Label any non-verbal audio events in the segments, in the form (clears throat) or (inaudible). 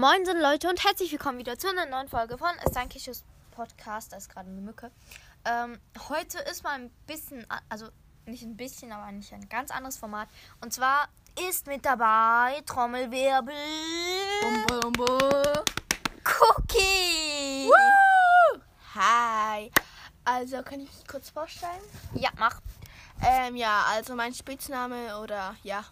Moin sind Leute und herzlich willkommen wieder zu einer neuen Folge von Sankishus Podcast. Da ist gerade eine Mücke. Ähm, heute ist mal ein bisschen, also nicht ein bisschen, aber eigentlich ein ganz anderes Format. Und zwar ist mit dabei Trommelwirbel Bum, bum, bum. Cookie. Hi. Also, kann ich mich kurz vorstellen? Ja, mach. Ähm, ja, also mein Spitzname oder ja,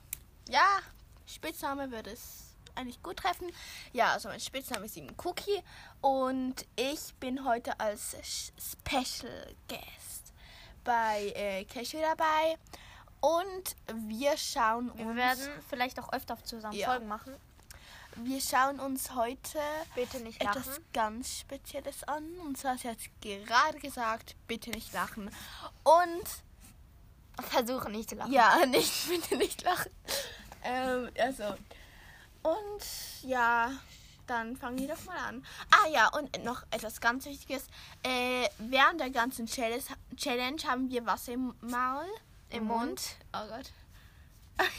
ja, Spitzname würde es eigentlich gut treffen. Ja, also mein Spitzname ist eben Cookie und ich bin heute als Special Guest bei äh, Cashew dabei und wir schauen Wir uns, werden vielleicht auch öfter zusammen Ja. Folgen machen. wir schauen uns heute Bitte nicht lachen. etwas ganz Spezielles an. Und zwar, sie hat gerade gesagt, bitte nicht lachen. Und Versuche nicht zu lachen. ja, (laughs) nicht, bitte nicht lachen. Ähm, also. Und ja, dann fangen wir doch mal an. Ah ja, und noch etwas ganz Wichtiges. Äh, während der ganzen Challenge, Challenge haben wir Wasser im Maul. Im Mund. Oh Gott. (laughs)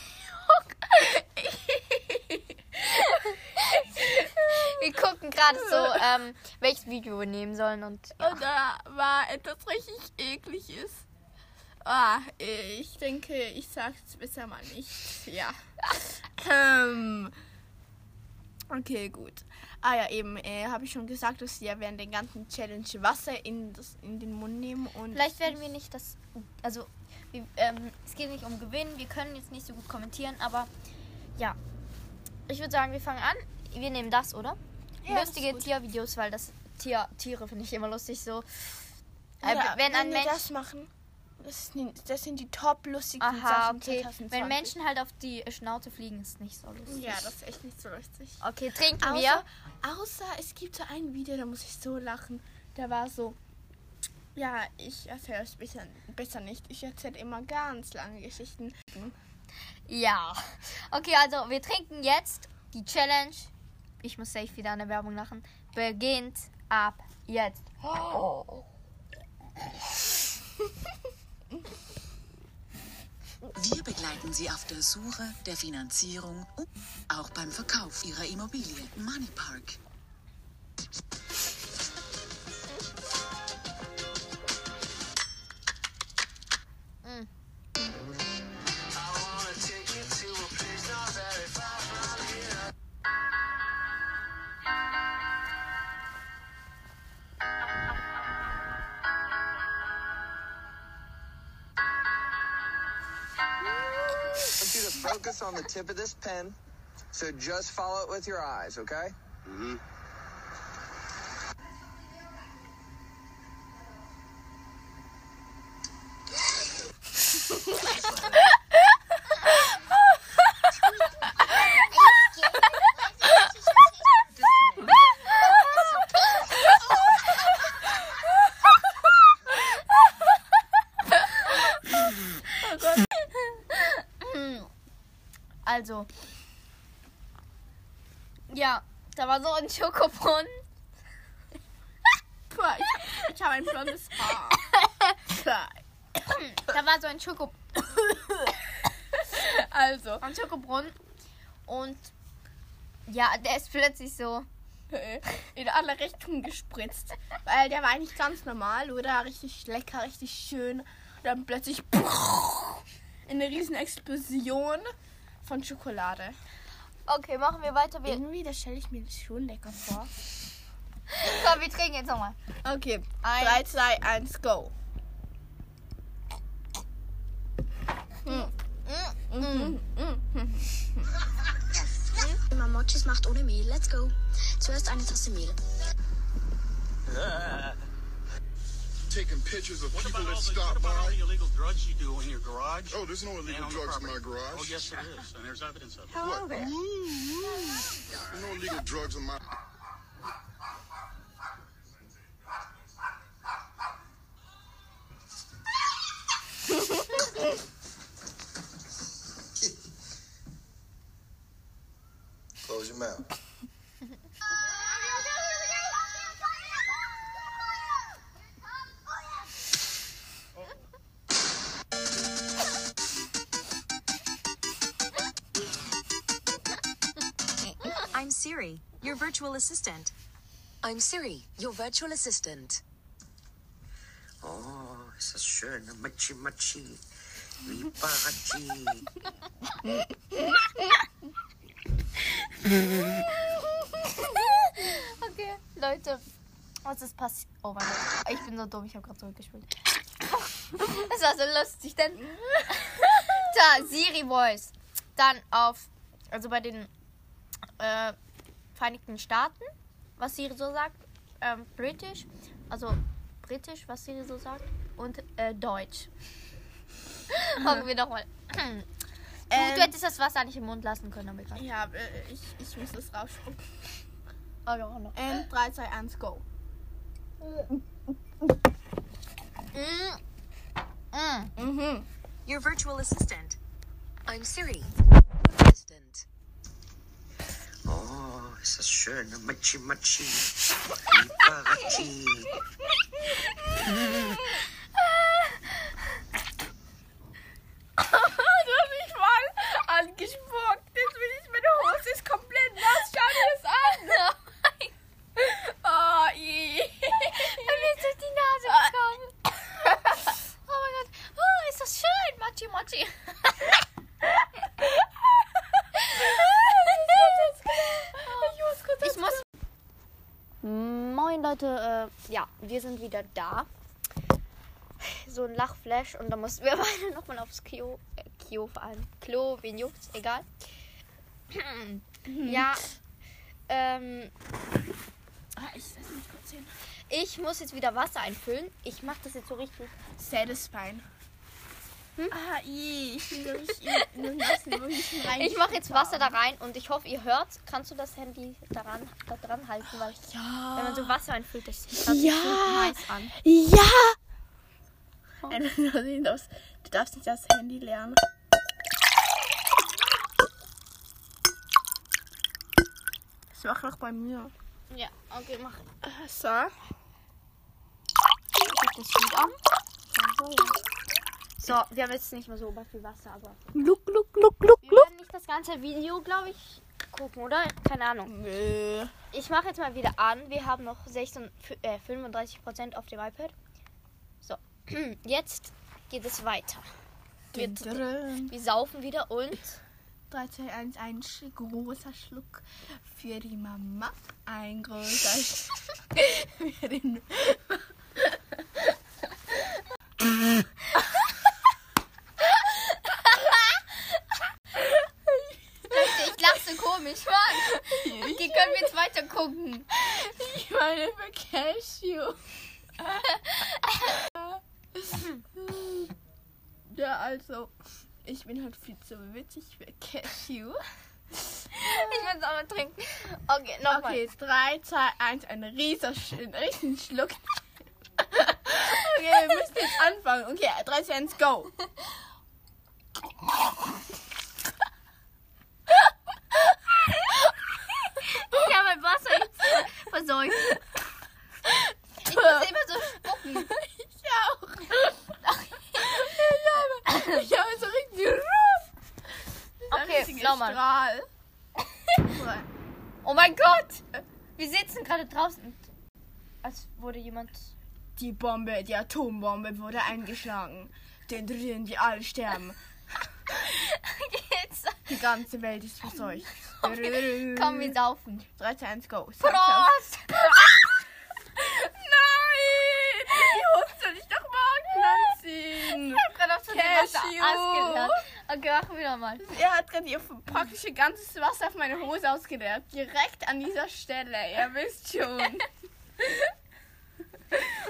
Wir gucken gerade so, (laughs) ähm, welches Video wir nehmen sollen und ja. Und da war etwas richtig ekliges. Ah, ich denke, ich sag's besser mal nicht. Ja. (laughs) ähm. Okay, gut. Ah ja, eben, äh, habe ich schon gesagt, dass wir während der ganzen Challenge Wasser in, das, in den Mund nehmen und. Vielleicht werden wir nicht das. Also, wir, ähm, es geht nicht um Gewinnen. Wir können jetzt nicht so gut kommentieren, aber ja. Ich würde sagen, wir fangen an. Wir nehmen das, oder? Ja, das Lustige gut. Tiervideos, weil das Tier, Tiere finde ich immer lustig so. Äh, wenn ein Mensch. das machen, das sind, das sind die top lustigsten Aha, Sachen okay. 2020. Wenn Menschen halt auf die Schnauze fliegen, ist nicht so lustig. Ja, das ist echt nicht so lustig. Okay, trinken Außer, wir. außer es gibt so ein Video, da muss ich so lachen. Da war so. Ja, ich erzähle es besser, besser nicht. Ich erzähle immer ganz lange Geschichten. Ja. Okay, also wir trinken jetzt. Die Challenge, ich muss safe wieder an der Werbung lachen, beginnt ab jetzt. (laughs) Wir begleiten Sie auf der Suche, der Finanzierung und auch beim Verkauf Ihrer Immobilie Money Park. Tip of this pen. So just follow it with your eyes, okay? Also. Ein Schokobrunnen. Ich ich habe ein blondes Haar. Da war so ein Schoko also, ein Schokobrunnen. Und ja, der ist plötzlich so. in alle Richtungen gespritzt. Weil der war eigentlich ganz normal, oder? Richtig lecker, richtig schön. Und dann plötzlich eine riesen Explosion von Schokolade. Okay, machen wir weiter. Wir, Irgendwie, das stelle ich mir schon lecker vor. (laughs) so, wir trinken jetzt nochmal. Okay, Ein- 3, 2, 1, go. (laughs) Mochis macht ohne Mehl. Let's go. Zuerst eine Tasse Mehl. (laughs) taking pictures of What people about, all that the, stop what about all by. the illegal drugs you do in your garage? Oh, there's no illegal drugs in my garage. Oh, yes, there is, and there's evidence of it. What? There's no illegal drugs in my. (laughs) virtual assistant. I'm Siri, your virtual assistant. Oh, ist das schön. Machi, machi. Liberace. Okay, Leute. Was ist passiert? Oh mein Gott. Ich bin so dumm, ich habe gerade zurückgespielt. Das war so lustig, denn. (laughs) da, Siri Voice. Dann auf. Also bei den äh, Vereinigten Staaten, was Siri so sagt. Ähm, British. Also Britisch, was Siri so sagt. Und äh, Deutsch. (laughs) Fangen wir nochmal. (clears throat) Du, Ähm, du hättest das Wasser nicht im Mund lassen können, aber egal. Ja, äh, ich, ich muss das rausspucken. Oh, noch. Und 3, 2, 1, go. Mm. Mm. Mhm. Your virtual assistant. I'm Siri, assistant. Oh, ist das schön. Machi, machi. Liberace. (laughs) du hast mich voll angespuckt. Jetzt bin ich, meine Hose ist komplett nass. Schau dir das an. Oh, i. Mir ist durch die Nase gekommen. Oh mein Gott. Oh, ist das schön. Mochi, Mochi. Ich muss. Moin Leute, äh, ja, wir sind wieder da. So ein Lachflash und da mussten wir (laughs) beide nochmal aufs Klo, äh, Klo vor allem, Klo, wen juckt's, egal. ja, ähm, Ah, Ich setze mich kurz hin. ich muss jetzt wieder Wasser einfüllen. Ich mache das jetzt so richtig. Satisfying. Ah, i. Ich wo ich (laughs) rein. Ich mache jetzt Wasser da rein und ich hoffe, ihr hört. Kannst du das Handy daran, da dran halten? Weil wenn man so Wasser einfüllt, das sich Ja. so heiß an. Ja! Nein, (laughs) du darfst- du darfst nicht das Handy lernen. Das macht noch bei mir. Ja, okay, mach Äh, So. ich das Lied an. So, ja. So, wir haben jetzt nicht mehr so viel Wasser, aber Gluck, gluck, gluck, gluck, wir gluck. werden nicht das ganze Video, glaube ich, gucken, oder? Keine Ahnung. Nö. Ich mache jetzt mal wieder an. Wir haben noch 16, äh, 35% auf dem iPad. So, (clears throat) jetzt geht es weiter. Wir, wir saufen wieder und 3, 2, 1, ein sch- großer Schluck für die Mama. Ein großer Schluck (laughs) für den. (laughs) (laughs) Leute, ich lache so komisch, Mann. Okay, weiter gucken? Ich meine für Cashew. ja, also, ich bin halt viel zu witzig für Cashew. Ich will es auch noch trinken. Okay, nochmal. Okay, 3, 2, 1, ein riesen, ein riesen Schluck. (laughs) okay, wir müssen jetzt anfangen. Okay, 3, 2, 1, go. Ich habe mein Wasser jetzt versäumt. Ich muss immer so spucken. Ich auch. ich habe, ich habe so richtig Ruff. Okay, nochmal. Strahl. (laughs) Oh mein Gott! Wir sitzen gerade draußen. Als wurde jemand. Die Bombe, die Atombombe wurde eingeschlagen. Den drin, die alle sterben. (laughs) Jetzt. Die ganze Welt ist verseucht. Komm, wir saufen. 3, 2, 1, go. Prost! Nein! Die Hose soll ich doch morgen anziehen. Ich hab gerade auf so Cashew. Okay, machen wir nochmal. Er hat gerade ihr praktisch ihr ganzes Wasser auf meine Hose ausgeleert. Direkt an dieser Stelle. Ihr wisst schon. (laughs)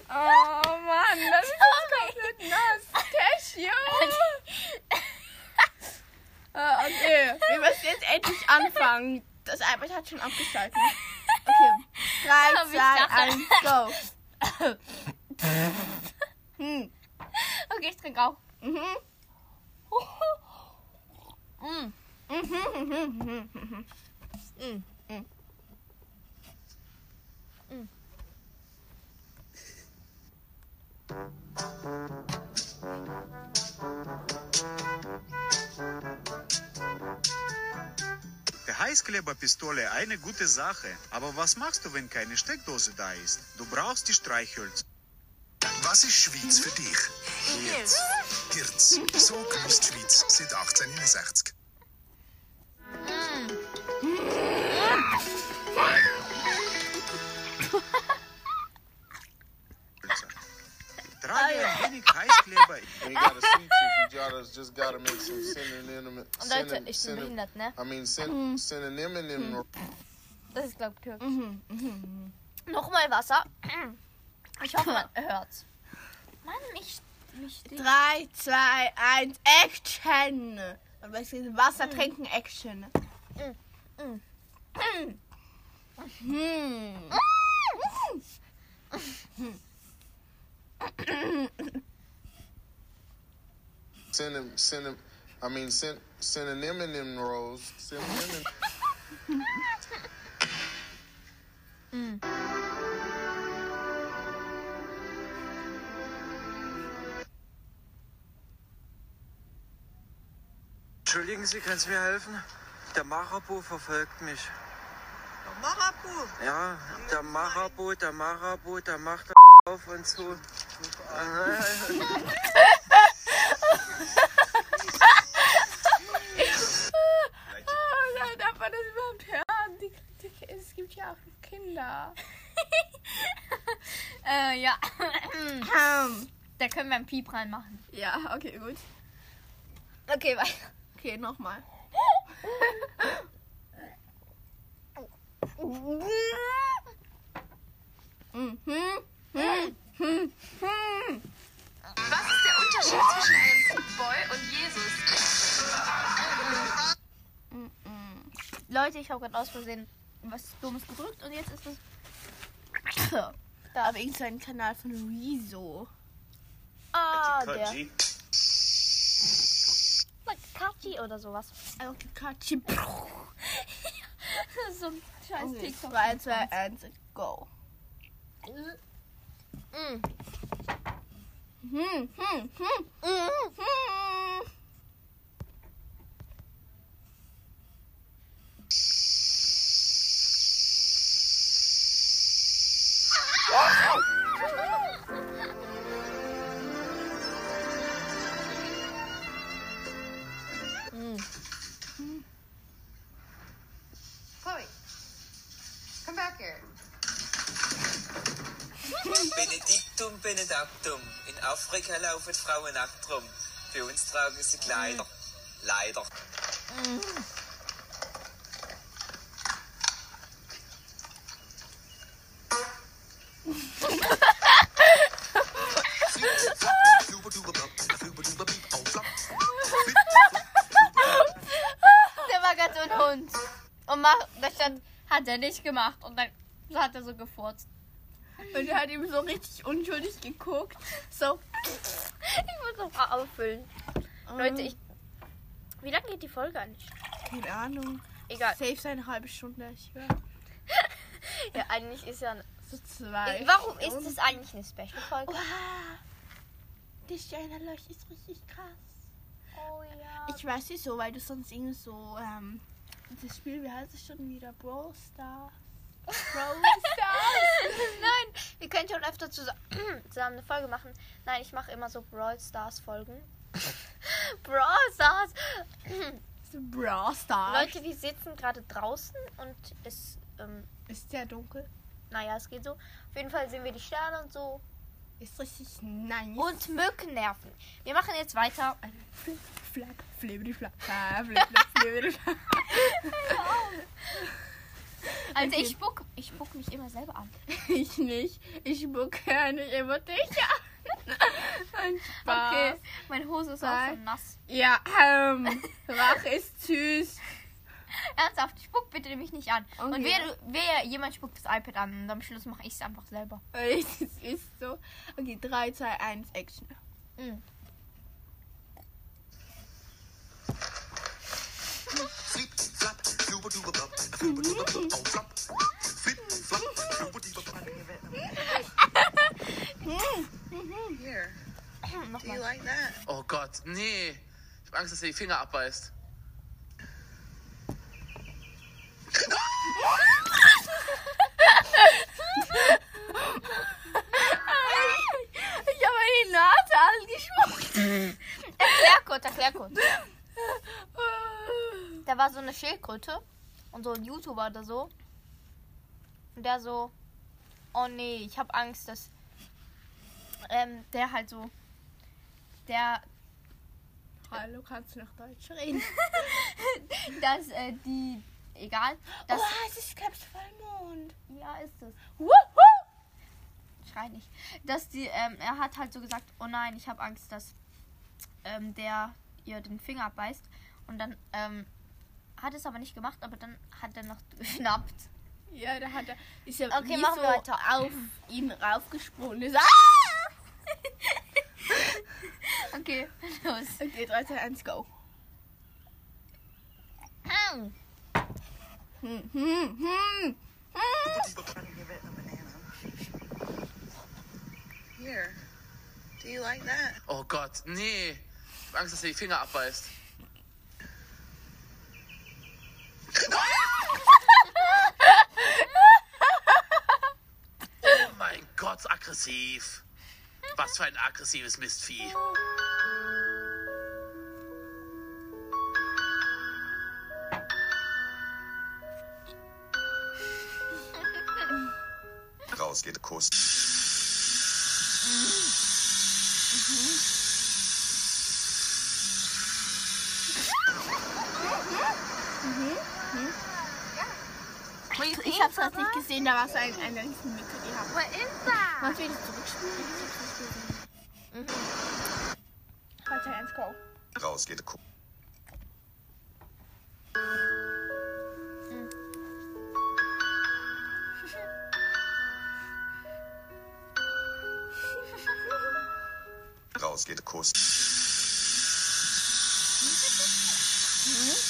Oh Mann, das ist komplett nass. Cashew! Ah, okay, wir müssen jetzt endlich anfangen. Das iPad hat schon abgeschaltet. Okay, 3, Aber ich 2, lache. 1, go. (laughs) Hm. Okay, ich trinke auch. Mhm. (laughs) Mm. Mhm. Mm. Der heiße Heißkleberpistole eine gute Sache. Aber was machst du, wenn keine Steckdose da ist? Du brauchst die Streichhölzer. Was ist Schweiz für dich? Hirz. Hirz. So grüßt die Schweiz seit 1869. Leute, ich bin behindert, ne? I mean, syn in them. Das ist, glaube ich, türkisch. Nochmal Wasser. Ich hoffe, man (laughs) hört's. Mann, mich 3, 2, 1, Action! Und was ist Wasser trinken, Action. Mm. Hm. Synonym, synonym. I mean, syn synonym in them roles. Synonym. In, Entschuldigen Sie, können Sie mir helfen? Der Marabu verfolgt mich. Der Marabu? Ja, der Marabu, der Marabu, der macht auf und zu. Oh Gott, darf man das überhaupt hören? Die, die, es gibt ja auch Kinder. (laughs) Äh, ja. (clears throat) Da können wir einen Piep reinmachen. ja, okay, gut. Okay, weiter. Okay, nochmal. (laughs) Was ist der Unterschied zwischen einem Footboy und Jesus? Leute, ich habe gerade aus Versehen was Dummes gedrückt und jetzt ist es. Da habe ich so einen Kanal von Rezo. Ah, der. Kachi oder sowas. Kachi. So ein scheiß Okay, TikTok. 2, 2, 1, go. Mm. Hm, hm, hm. Hm. Benediktum Benedaktum. In Afrika laufen Frauen nackt rum. Für uns tragen sie Kleider. Leider. Der war ganz ein Hund. Und mach, da stand, hat er nicht gemacht. Und dann hat er so gefurzt. Und er hat ihm so richtig unschuldig geguckt. So. Ich muss noch mal auffüllen. Leute, ich. Wie lange geht die Folge eigentlich? Keine Ahnung. Egal. Safe so eine halbe Stunde. Ich höre. (laughs) Ja, eigentlich ist ja. So zwei. Warum ist Stunden. das eigentlich eine Special-Folge? Wow. Der Steinerleucht ist richtig krass. Oh ja. Ich weiß wieso, weil du sonst irgendwie so, ähm, das Spiel, wie heißt es schon wieder? Brawl Stars. Nein, wir können schon öfter zusammen, (clears throat) zusammen eine Folge machen. Nein, ich mache immer so Brawl Stars Folgen. (laughs) Brawl Stars. Brawl Stars. Leute, wir sitzen gerade draußen und es, ähm, Ist sehr dunkel. naja, es geht so. Auf jeden Fall sehen wir die Sterne und so. Ist richtig nice. Und Mücken nerven. Wir machen jetzt weiter. Flippity, flap, flap, flip, flap, flippity, flap. Also Okay. ich spuck, ich spuck mich immer selber an. (laughs) Ich nicht. Ich spucke nicht immer dich an. (laughs) Ein Spaß. Okay, meine Hose ist auch schon nass. Ja, ähm, Rach ist süß. (laughs) Ernsthaft, spuck bitte mich nicht an. Und Okay. wer, wer jemand spuckt das iPad an und am Schluss mache ich es einfach selber. Es ist so. Okay, 3, 2, 1, Action. Mhm. Flip, flap, Oh Gott, nee. Ich habe Angst, dass er die Finger abbeißt. Ich habe die Nase angeschmort. Erklär kurz, erklär kurz. (laughs) Da war so eine Schildkröte und so ein YouTuber oder so. Und der so, oh nee, ich habe Angst, dass ähm, der halt so, der, Hallo, kannst du noch Deutsch reden? (laughs) dass äh, die, egal, dass, oh, es ist, glaubst Vollmond. ja, ist es. Wuhu! Schrei nicht. Dass die, ähm, er hat halt so gesagt, oh nein, ich habe Angst, dass ähm, der ihr den Finger abbeißt. Und dann ähm, hat es aber nicht gemacht, aber dann hat er noch (laughs) geschnappt. Ja, da hat er, ist er Okay, wie machen so wir weiter. auf ihn raufgesprungen. Ist, ah! (laughs) Okay, los. Okay, 3, 2, 1, go. Hm. Hm, hm, hm. Here. Do you like that? Oh Gott, nee. Ich hab Angst, dass er die Finger abbeißt. Oh mein Gott, aggressiv. Was für ein aggressives Mistvieh. Raus geht Kuss. Ich, Ich hab's halt nicht gesehen, da war so ein, eine Riesenmücke, die haben. Wo ist er? Kannst du wieder zurückspielen? Mhm. Warte, go. Raus geht Kuh. Mhm. Raus geht Kuss. Hm?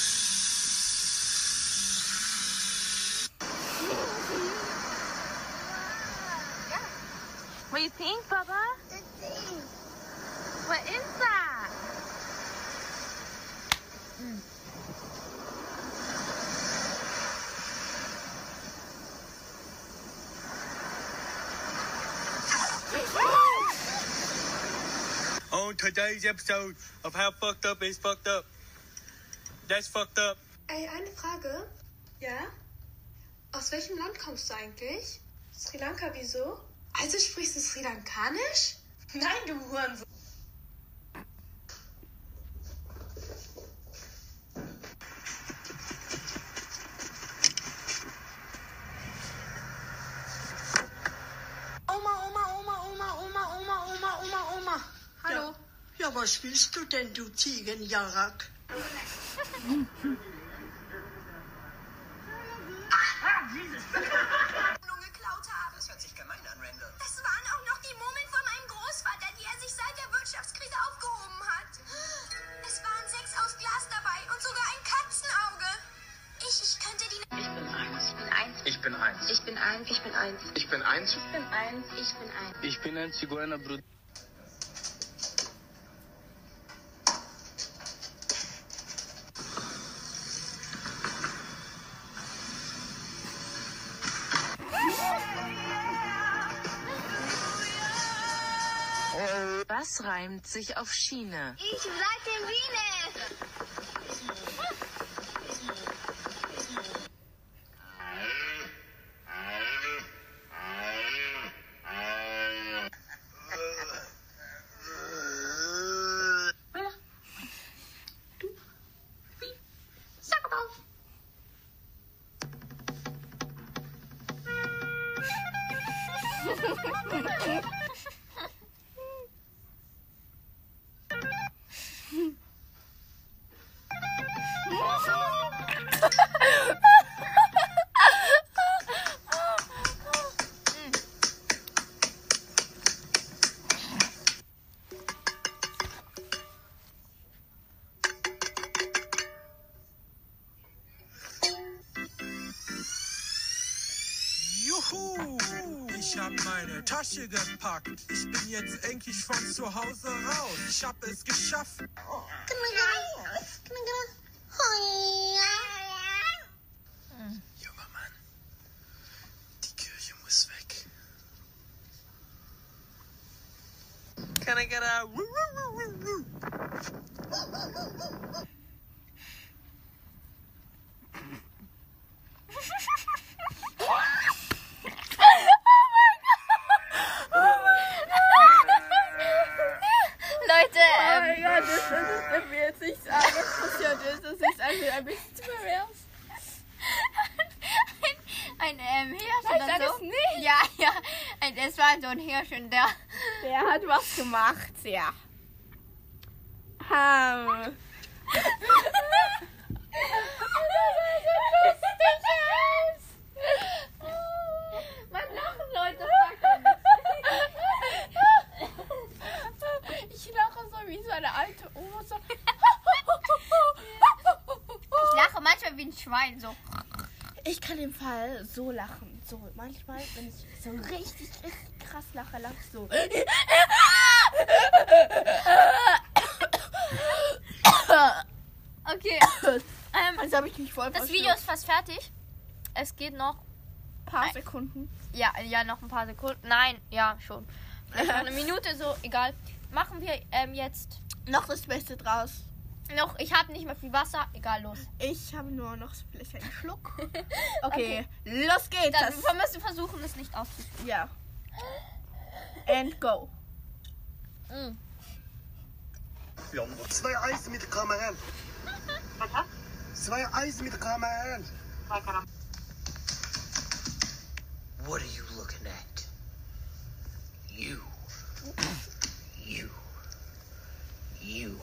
Do you think, Bubba? What is that? On today's episode of How Fucked Up is Fucked Up. That's fucked up. Ey, eine Frage. Ja? Aus welchem Land kommst du eigentlich? Sri Lanka, wieso? Also sprichst du Sri Lankanisch? Nein, du Hurensohn. Oma, Oma, Oma, Oma, Oma, Oma, Oma, Oma, Oma. Hallo. Ja, was willst du denn, du Ziegenjarak? (laughs) aufgehoben hat. Es waren sechs aus Glas dabei und sogar ein Katzenauge. Ich, ich könnte die... Ich bin eins. Ich bin eins. Ich bin eins. Ich bin eins. Ich bin eins. Ich bin eins. Ich bin eins. Ich bin eins. Ich bin ein Zigeunerbruder. Reimt sich auf Schiene. Ich bleib in Wien. Gepackt. Ich bin jetzt endlich von zu Hause raus. Ich hab es geschafft. Junger Mann, die Kirche muss weg. Can I get a woo, woo, woo, woo, woo? Leute, Oh ähm, mein Gott, das ist, dass mir jetzt nichts anderes passiert ist. Das ist einfach ein bisschen zu pervers. ein ähm, Hirsch Nein, oder sag so. es nicht. Ja, ja. Ein- Es war so ein Hirsch und der. Der hat was gemacht, ja. Ähm. Man lachen, Leute. Ich lache so wie so eine alte Oma. So. Ich lache manchmal wie ein Schwein so. Ich kann im Fall so lachen. So manchmal, wenn ich so richtig, richtig krass lache, lache ich so. Okay. Ähm, Also habe ich mich voll das Video ist fast fertig. Es geht noch ein paar Sekunden. Ja, ja, noch ein paar Sekunden. Nein, ja, schon. Vielleicht noch eine (laughs) Minute, so, egal. Machen wir ähm, jetzt Noch das Beste draus. noch. Ich habe nicht mehr viel Wasser. Egal, los. Ich habe nur noch vielleicht einen Schluck. (laughs) Okay, los geht's. Dann, Das- wir müssen versuchen, es nicht auszuspielen. Ja. And go. Mm. Zwei Eis mit Karamell. (laughs) Zwei Eis mit Karamell. What are you looking at? You. You. You.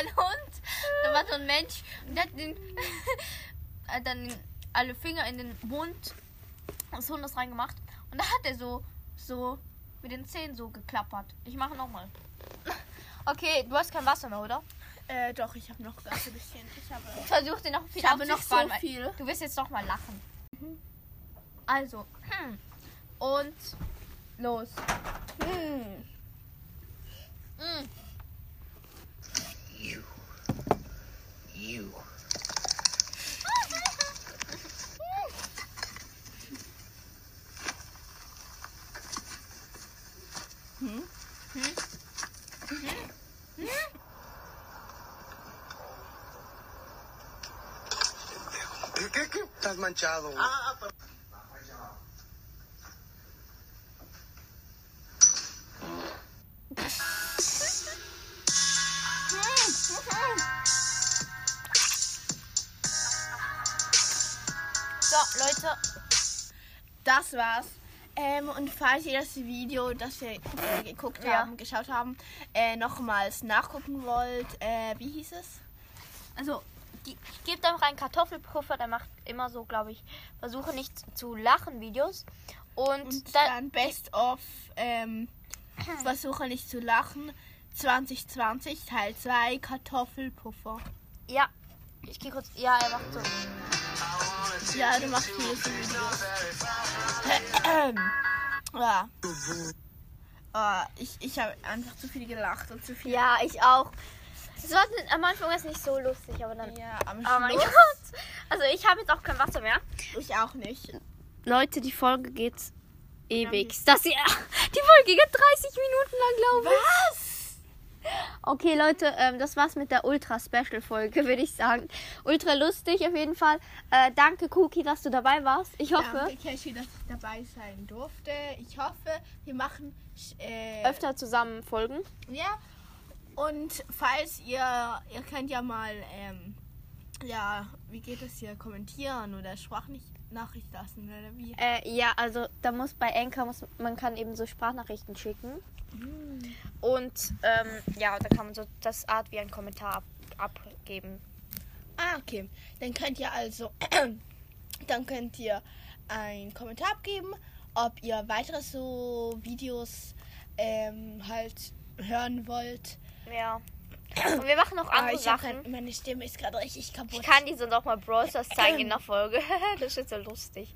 Ein Hund. Da war so ein Mensch. Und der hat, den, (laughs) hat dann alle Finger in den Mund des Hundes reingemacht. Und da hat er so, so mit den Zähnen so geklappert. Ich mache nochmal. Okay, du hast kein Wasser mehr, oder? Äh, doch, ich habe noch ganz ein bisschen. Ich habe. Versuch dir noch viel Ich habe noch so viel. Du wirst jetzt noch mal lachen. Also, hm. und los. Hm. Mm. You. You. Hm? ¿Qué, qué, qué? Estás manchado. So, War's. Ähm, und falls ihr das Video, das wir äh, geguckt Ja. haben, geschaut haben, äh, nochmals nachgucken wollt, äh, wie hieß es? Also, die, gebt einfach einen Kartoffelpuffer, der macht immer so, glaube ich, versuche nicht zu lachen Videos. Und, Und dann, dann Best of ähm, (clears throat) Versuche nicht zu lachen 2020 Teil 2 Kartoffelpuffer. Ja, ich gehe kurz. Ja, er macht so. Ja, du machst viele so Videos. Ja. Ah, ich ich habe einfach zu viel gelacht und zu viel. Ja, ich auch. Es war am Anfang ist nicht so lustig, aber dann. Ja, am Oh mein Schluss- Gott. Also ich habe jetzt auch kein Wasser mehr. Ich auch nicht. Leute, die Folge geht ewig. Das hier, die Folge geht 30 Minuten lang, glaube ich. Was? Okay, Leute, ähm, das war's mit der Ultra-Special-Folge, würde ich sagen. Ultra lustig auf jeden Fall. Äh, danke, Cookie, dass du dabei warst. Ich hoffe, Danke, Cashy, dass ich dabei sein durfte. Ich hoffe, wir machen äh, öfter zusammen Folgen. Ja. Und falls ihr, ihr könnt ja mal, ähm, ja, wie geht es hier, kommentieren oder Sprachnachricht lassen oder wie? Äh, ja, also da muss bei Anchor, muss, man kann eben so Sprachnachrichten schicken. Hm. Und ähm, ja, da kann man so das Art wie ein Kommentar ab, abgeben. Ah, okay. Dann könnt ihr also, (clears throat) dann könnt ihr einen Kommentar abgeben, ob ihr weitere so Videos ähm, halt hören wollt. Ja. Und wir machen noch Ah, andere ich Sachen. grad- meine Stimme ist gerade richtig kaputt. Ich kann die sonst auch mal Brawl Stars zeigen in der Folge. (laughs) das ist so lustig.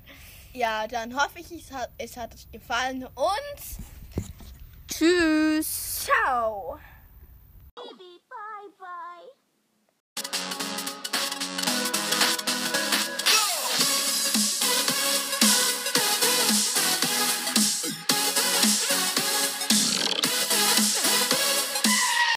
Ja, dann hoffe ich, es hat, es hat euch gefallen und Tschüss. ciao. Baby.